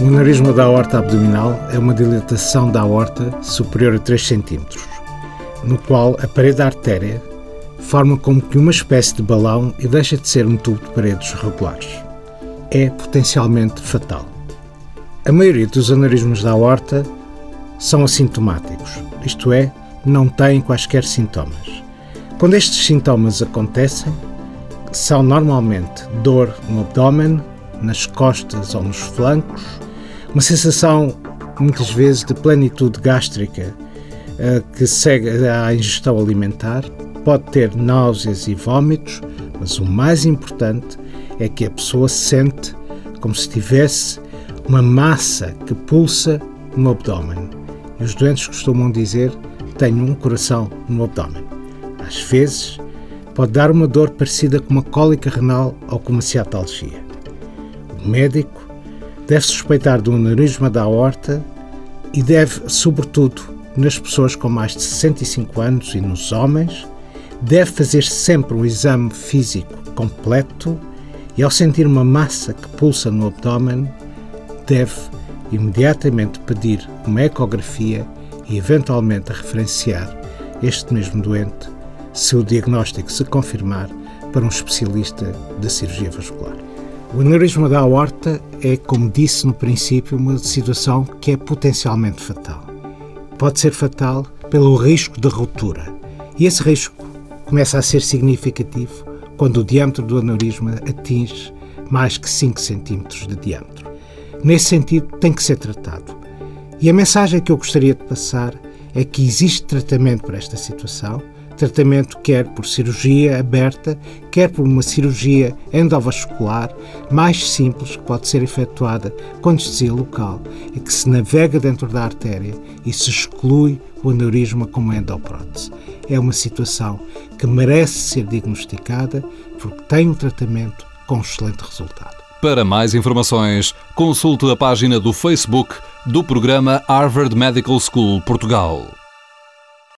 O aneurisma da aorta abdominal é uma dilatação da aorta superior a 3 cm, no qual a parede da artéria forma como que uma espécie de balão e deixa de ser um tubo de paredes regulares. É potencialmente fatal. A maioria dos aneurismas da aorta são assintomáticos, isto é, não têm quaisquer sintomas. Quando estes sintomas acontecem, são normalmente dor no abdômen, nas costas ou nos flancos, uma sensação muitas vezes de plenitude gástrica eh, que segue à ingestão alimentar, pode ter náuseas e vômitos, mas o mais importante é que a pessoa sente como se tivesse uma massa que pulsa no abdômen. E os doentes costumam dizer: tenho um coração no abdômen. Às vezes, pode dar uma dor parecida com uma cólica renal ou com uma ciatalgia. O médico deve suspeitar do aneurisma da aorta e deve, sobretudo, nas pessoas com mais de 65 anos e nos homens, deve fazer sempre um exame físico completo e, ao sentir uma massa que pulsa no abdômen, deve imediatamente pedir uma ecografia e, eventualmente, referenciar este mesmo doente, se o diagnóstico se confirmar, para um especialista de cirurgia vascular. O aneurisma da aorta é, como disse no princípio, uma situação que é potencialmente fatal. Pode ser fatal pelo risco de ruptura. E esse risco começa a ser significativo quando o diâmetro do aneurisma atinge mais que 5 cm de diâmetro. Nesse sentido, tem que ser tratado. E a mensagem que eu gostaria de passar é que existe tratamento para esta situação, tratamento quer por cirurgia aberta, quer por uma cirurgia endovascular mais simples que pode ser efetuada com anestesia local e que se navega dentro da artéria e se exclui o aneurisma como endoprótese. É uma situação que merece ser diagnosticada porque tem um tratamento com excelente resultado. Para mais informações, consulte a página do Facebook do programa Harvard Medical School Portugal.